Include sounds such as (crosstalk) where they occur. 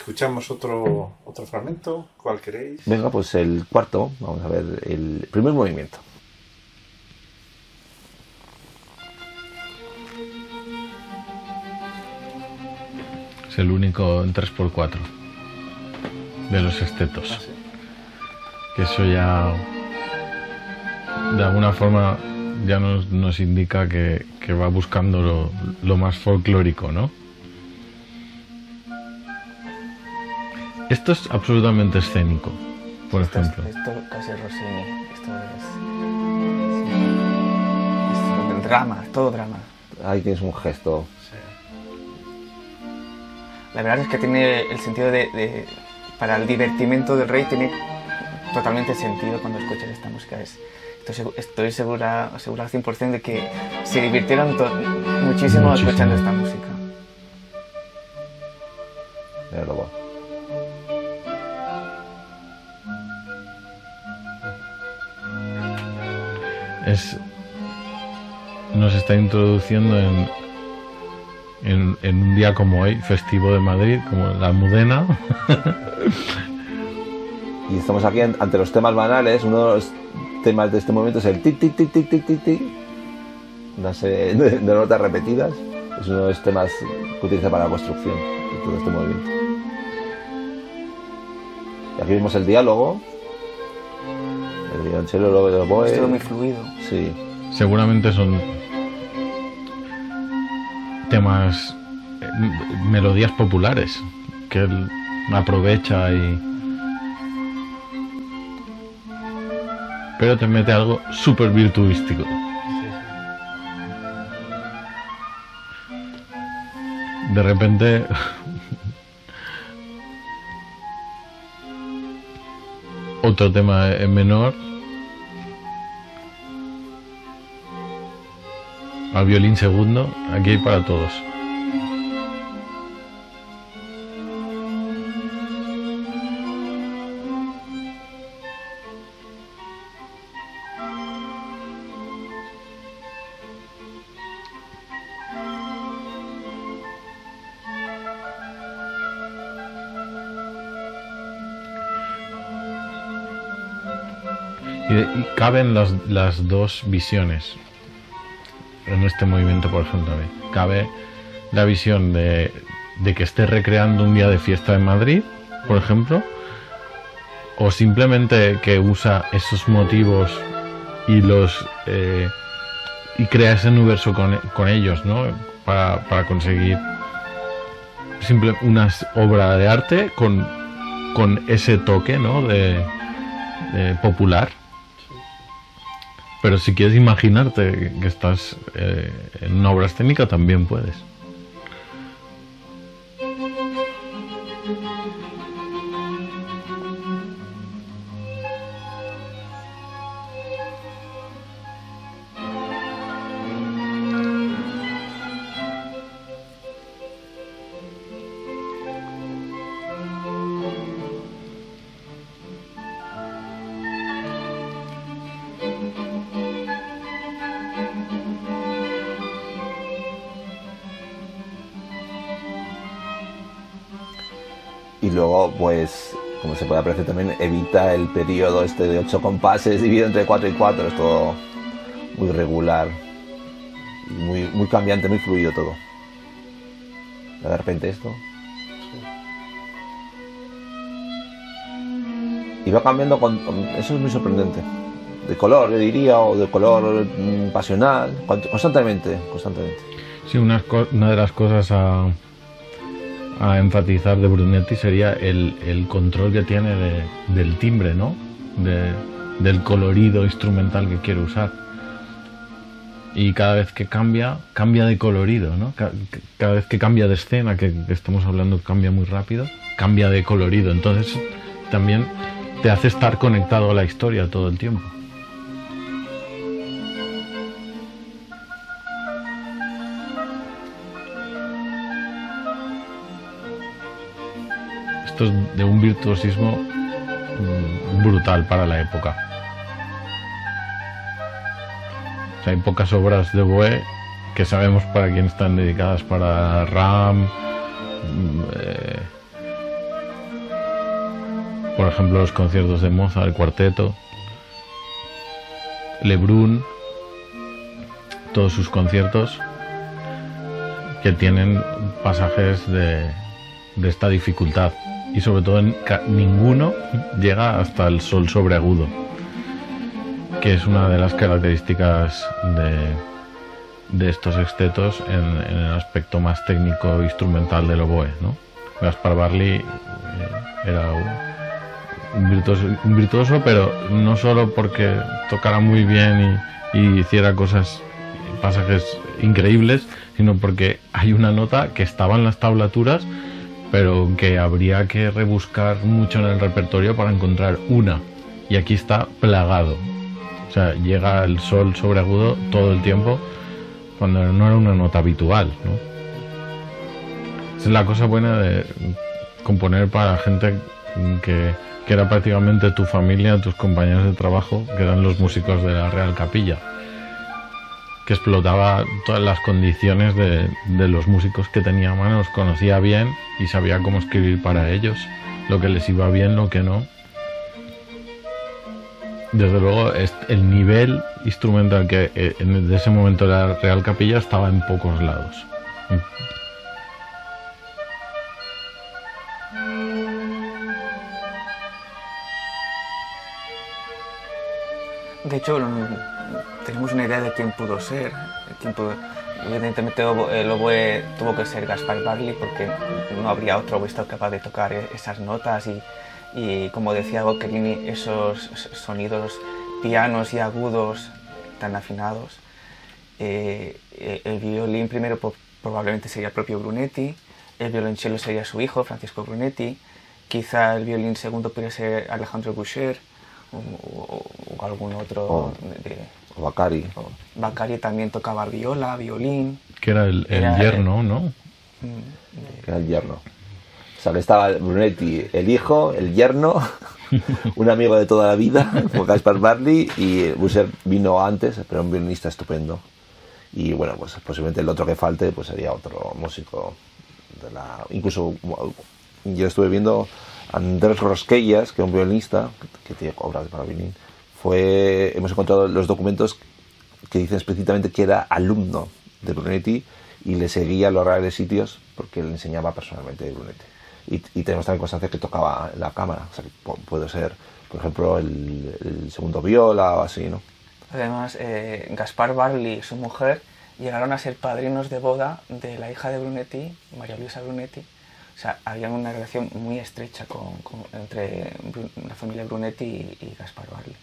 Escuchamos otro, otro fragmento. ¿Cuál queréis? Venga, pues el cuarto. Vamos a ver el primer movimiento. Es el único en 3x4 de los estetos. Ah, sí. Que eso ya de alguna forma ya nos, nos indica que, que va buscando lo, lo más folclórico, ¿no? Esto es absolutamente escénico, por Esto, es- ejemplo. esto casi es Rossini. Esto es. sí. Es drama, todo drama. Ahí tienes un gesto. La verdad es que tiene el sentido de, de- para el divertimento del rey tiene totalmente sentido cuando escuchas esta música. Es, estoy, segu- estoy segura, segura al 100% de que se divirtieron muchísimo, Muchísimo. escuchando esta música. Mira, es nos está introduciendo en, en, un día como hoy, festivo de Madrid, como la Almudena. (laughs) Y estamos aquí an- ante los temas banales. Uno de los temas de este momento es el tic, tic, tic, tic, tic. Una serie (laughs) de, de notas repetidas. Es uno de los temas que utiliza para la construcción de todo este movimiento. Y aquí vemos el diálogo. El. Es todo muy fluido. Sí. Seguramente son temas, eh, m- melodías populares que él aprovecha y... Pero te mete algo súper virtuístico. De repente... (laughs) Otro tema en menor. Al violín segundo. Aquí hay para todos. Y, caben las, las dos visiones en este movimiento, por ejemplo. Cabe la visión de, que esté recreando un día de fiesta en Madrid, por ejemplo, o simplemente que usa esos motivos y los eh, y crea ese universo con, con ellos, ¿no? Para, conseguir simple una obra de arte con, con ese toque, ¿no? De popular. Pero si quieres imaginarte que estás eh, en una obra escénica, también puedes. Luego, pues, como se puede apreciar también, evita el periodo este de 8 compases dividido entre 4 y 4. Es todo muy regular. Muy, muy cambiante, muy fluido todo. De repente esto. Y va cambiando con, Eso es muy sorprendente. De color, yo diría, o de color mm, pasional. con- Constantemente, constantemente. Sí, una, una de las cosas a, a enfatizar de Brunetti sería el, el control que tiene de- del timbre, ¿no? De- del colorido instrumental que quiere usar. Y cada vez que cambia, cambia de colorido, ¿no? Ca- Cada vez que cambia de escena, que, estamos hablando cambia muy rápido, cambia de colorido. Entonces también te hace estar conectado a la historia todo el tiempo. De un virtuosismo mm, brutal para la época. Hay pocas obras de Boe que sabemos para quién están dedicadas, para Ram, mm, eh, por ejemplo, los conciertos de Mozart, el cuarteto, Lebrun, todos sus conciertos que tienen pasajes de, de esta dificultad y sobre todo en ninguno llega hasta el sol sobreagudo que es una de las características de, de estos extetos en, en el aspecto más técnico instrumental del oboe ¿no? Gaspar Barley eh, era un virtuoso, un virtuoso pero no solo porque tocara muy bien y, y hiciera cosas pasajes increíbles sino porque hay una nota que estaba en las tablaturas pero que habría que rebuscar mucho en el repertorio para encontrar una. Y aquí está plagado. O sea, llega el sol sobreagudo todo el tiempo cuando no era una nota habitual, ¿no? Es la cosa buena de componer para gente que, que era prácticamente tu familia, tus compañeros de trabajo, que eran los músicos de la Real Capilla que explotaba todas las condiciones de, los músicos que tenía a mano, los conocía bien y sabía cómo escribir para ellos, lo que les iba bien, lo que no. Desde luego, el nivel instrumental que eh, en ese momento la Real Capilla estaba en pocos lados. De hecho, tenemos una idea de quién pudo ser. quién pudo- Evidentemente, el oboe tuvo que ser Gaspar Barley porque no habría otro oboísta capaz de tocar e- esas notas y, y, como decía Boccherini, esos sonidos pianos y agudos tan afinados. Eh, eh, el violín primero probablemente sería el propio Brunetti, el violonchelo sería su hijo, Francisco Brunetti, quizá el violín segundo podría ser Alejandro Boucher o, o- algún otro. De- de- O Bacari. o- Bacari también tocaba viola, violín. Que era el, el Era- yerno, ¿no? mm, que era el yerno. O sea, que estaba Brunetti, el hijo, el yerno, (laughs) un amigo de toda la vida, como Gaspar Barley, y Busser vino antes, pero un violinista estupendo. Y bueno, pues posiblemente el otro que falte pues sería otro músico de la... Incluso yo estuve viendo Andrés Rosquellas, que es un violinista, que tiene obras para violín, fue, hemos encontrado los documentos que dicen explícitamente que era alumno de Brunetti y le seguía a los reales sitios porque le enseñaba personalmente de Brunetti. Y, tenemos también constancia que tocaba la cámara, o sea, que pu- puede ser, por ejemplo, el, segundo viola o así, ¿no? Además, eh, Gaspar Barley y su mujer llegaron a ser padrinos de boda de la hija de Brunetti, María Luisa Brunetti. O sea, había una relación muy estrecha con- entre la familia Brunetti y, y Gaspar Barley.